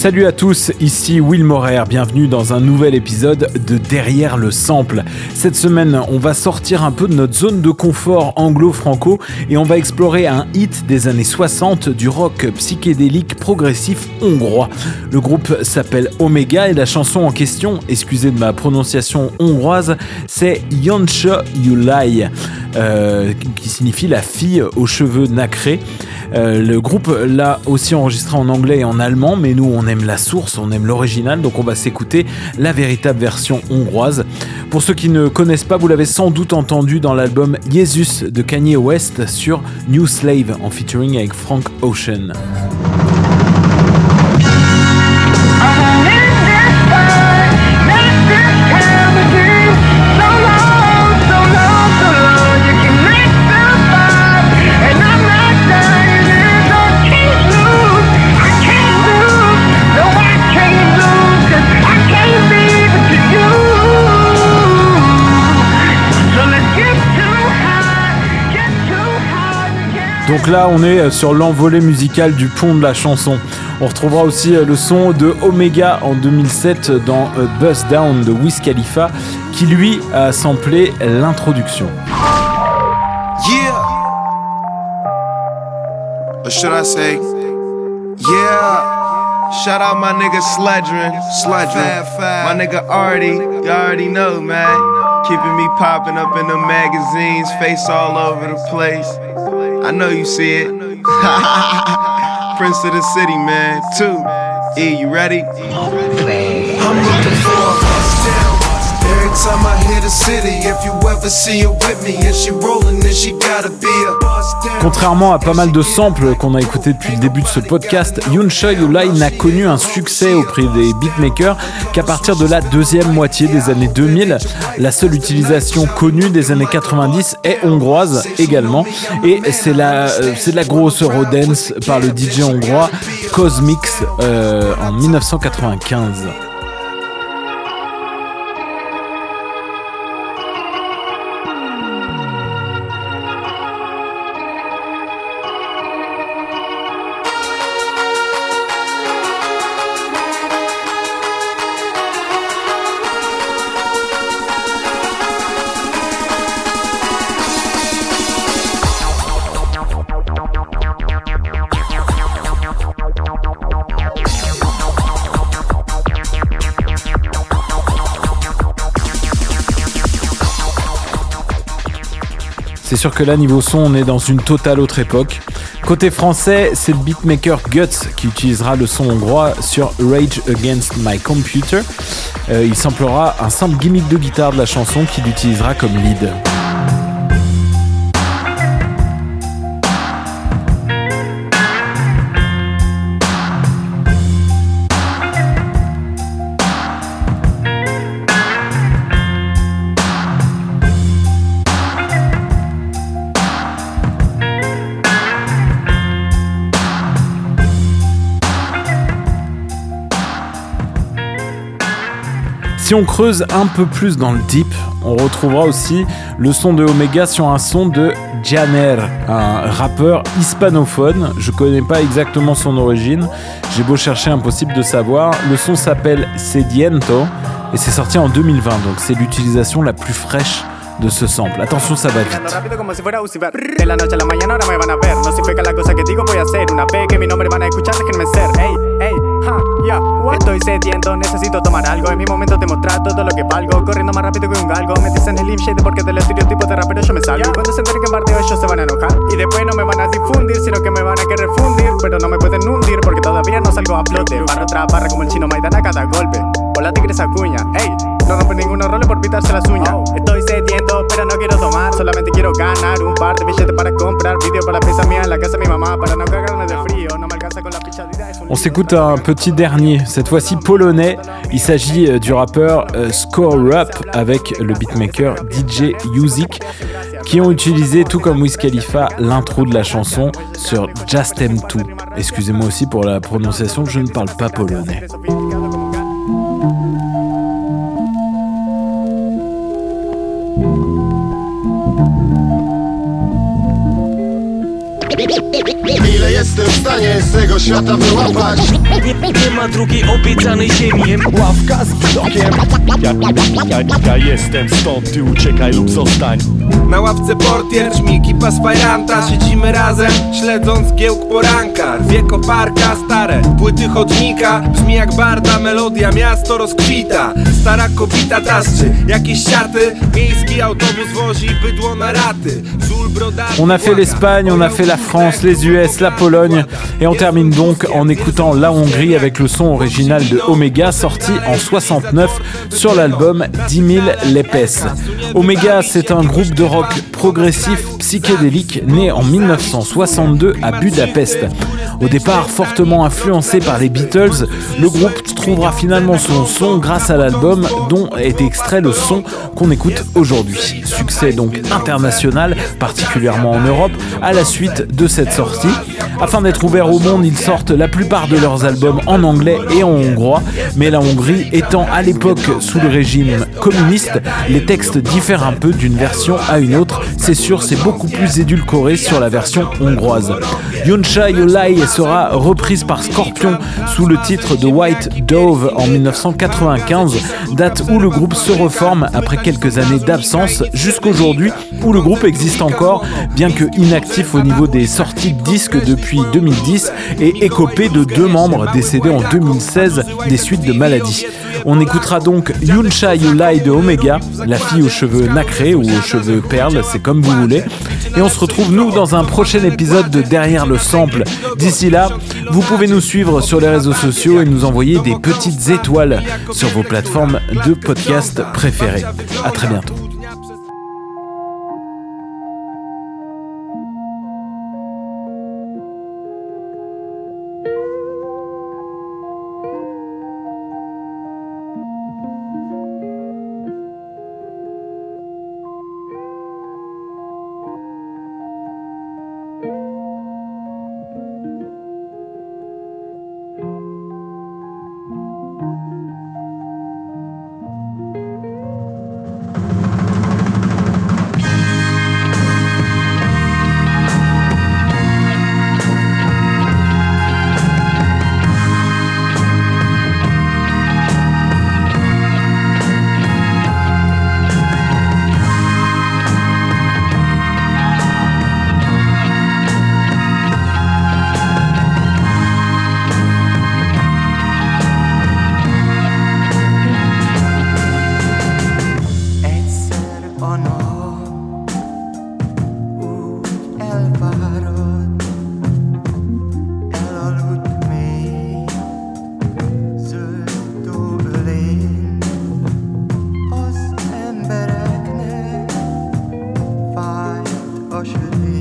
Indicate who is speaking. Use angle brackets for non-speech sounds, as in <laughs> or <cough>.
Speaker 1: Salut à tous, ici Will Morer, bienvenue dans un nouvel épisode de Derrière le sample. Cette semaine, on va sortir un peu de notre zone de confort anglo-franco et on va explorer un hit des années 60 du rock psychédélique progressif hongrois. Le groupe s'appelle Omega et la chanson en question, excusez de ma prononciation hongroise, c'est Yonche Yulai, euh, qui signifie la fille aux cheveux nacrés. Euh, le groupe l'a aussi enregistré en anglais et en allemand, mais nous on aime la source, on aime l'original, donc on va s'écouter la véritable version hongroise. Pour ceux qui ne connaissent pas, vous l'avez sans doute entendu dans l'album Jesus de Kanye West sur New Slave en featuring avec Frank Ocean. Donc là, on est sur l'envolée musicale du pont de la chanson. On retrouvera aussi le son de Omega en 2007 dans Buzz Down de Wiz Khalifa, qui lui a samplé l'introduction.
Speaker 2: Yeah. Or should I say, yeah. Shout out my nigga Sledrin, Sledrin, my nigga Artie, you already know, man. Keeping me popping up in the magazines, face all over the place. I know you see it. <laughs> Prince of the city, man. Two. E, you ready? I'm looking for a. Every time I hit a city, if you ever see her with me and she rolling, then she gotta be a.
Speaker 1: Contrairement à pas mal de samples qu'on a écoutés depuis le début de ce podcast, Yunsha Yulai n'a connu un succès auprès des beatmakers qu'à partir de la deuxième moitié des années 2000. La seule utilisation connue des années 90 est hongroise également, et c'est la, euh, de la grosse Eurodance par le DJ hongrois Cosmix euh, en 1995. C'est sûr que là, niveau son, on est dans une totale autre époque. Côté français, c'est le beatmaker Guts qui utilisera le son hongrois sur Rage Against My Computer. Euh, il samplera un simple gimmick de guitare de la chanson qu'il utilisera comme lead. Si on creuse un peu plus dans le deep, on retrouvera aussi le son de Omega sur un son de Janer, un rappeur hispanophone. Je connais pas exactement son origine, j'ai beau chercher impossible de savoir. Le son s'appelle Sediento et c'est sorti en 2020, donc c'est l'utilisation la plus fraîche de ce sample. Attention, ça va vite.
Speaker 3: Estoy sediento, necesito tomar algo. En mi momento demostrar todo lo que valgo. Corriendo más rápido que un galgo. Me dicen el shade porque del estereotipo de rapero yo me salgo. Y cuando se enteren que en bardeo ellos se van a enojar. Y después no me van a difundir, sino que me van a querer fundir. Pero no me pueden hundir porque todavía no salgo a flote. Barra tras barra como el chino Maidana a cada golpe. Hola tigres acuña, ey. No rompe ninguno role por pitarse las uñas. Estoy sediento, pero no quiero tomar. Solamente quiero ganar un par de billetes para comprar. Vídeo para la pieza mía en la casa de mi mamá. Para no cagarme
Speaker 1: On s'écoute un petit dernier, cette fois-ci polonais. Il s'agit euh, du rappeur euh, Score Up avec le beatmaker DJ Yuzik qui ont utilisé, tout comme Wiz Khalifa, l'intro de la chanson sur Just M2. Excusez-moi aussi pour la prononciation, je ne parle pas polonais.
Speaker 4: Ile jestem w stanie z tego świata wyłapać?
Speaker 5: Nie, ma drugiej obiecanej ziemi
Speaker 4: Ławka z widokiem.
Speaker 6: Ja, ja, ja jestem stąd, ty uciekaj lub zostań
Speaker 2: Na ławce portier, czmiki paspajranta Siedzimy razem, śledząc giełk poranka Rwie koparka, stare płyty chodnika Brzmi jak barda, melodia, miasto rozkwita. Stara kobita taszczy, jakieś siaty Miejski autobus wozi bydło na raty. Żul brodaty
Speaker 1: On a fait l'Espagne, on a fait la France, les US, la Pologne. et on termine donc en écoutant la Hongrie avec le son original de Omega sorti en 69 sur l'album 10 000 Lepes. Omega c'est un groupe de rock progressif psychédélique né en 1962 à Budapest. Au départ fortement influencé par les Beatles, le groupe trouvera finalement son son grâce à l'album dont est extrait le son qu'on écoute aujourd'hui. Succès donc international, particulièrement en Europe, à la suite de cette sortie. Afin d'être ouverts au monde, ils sortent la plupart de leurs albums en anglais et en hongrois, mais la Hongrie étant à l'époque sous le régime communiste, les textes diffèrent un peu d'une version à une autre. C'est sûr, c'est beaucoup plus édulcoré sur la version hongroise. Yonsha Yolai sera reprise par Scorpion sous le titre de White Dove en 1995, date où le groupe se reforme après quelques années d'absence jusqu'aujourd'hui où le groupe existe encore, bien que inactif au niveau des sorties de disques depuis 2010 et écopé de deux membres décédés en 2016 des suites de maladies. On écoutera donc Yunsha Yulai de Omega, la fille aux cheveux nacrés ou aux cheveux perles, c'est comme vous voulez. Et on se retrouve nous dans un prochain épisode de Derrière le sample. D'ici là, vous pouvez nous suivre sur les réseaux sociaux et nous envoyer des petites étoiles sur vos plateformes de podcast préférées. À très bientôt.
Speaker 7: me.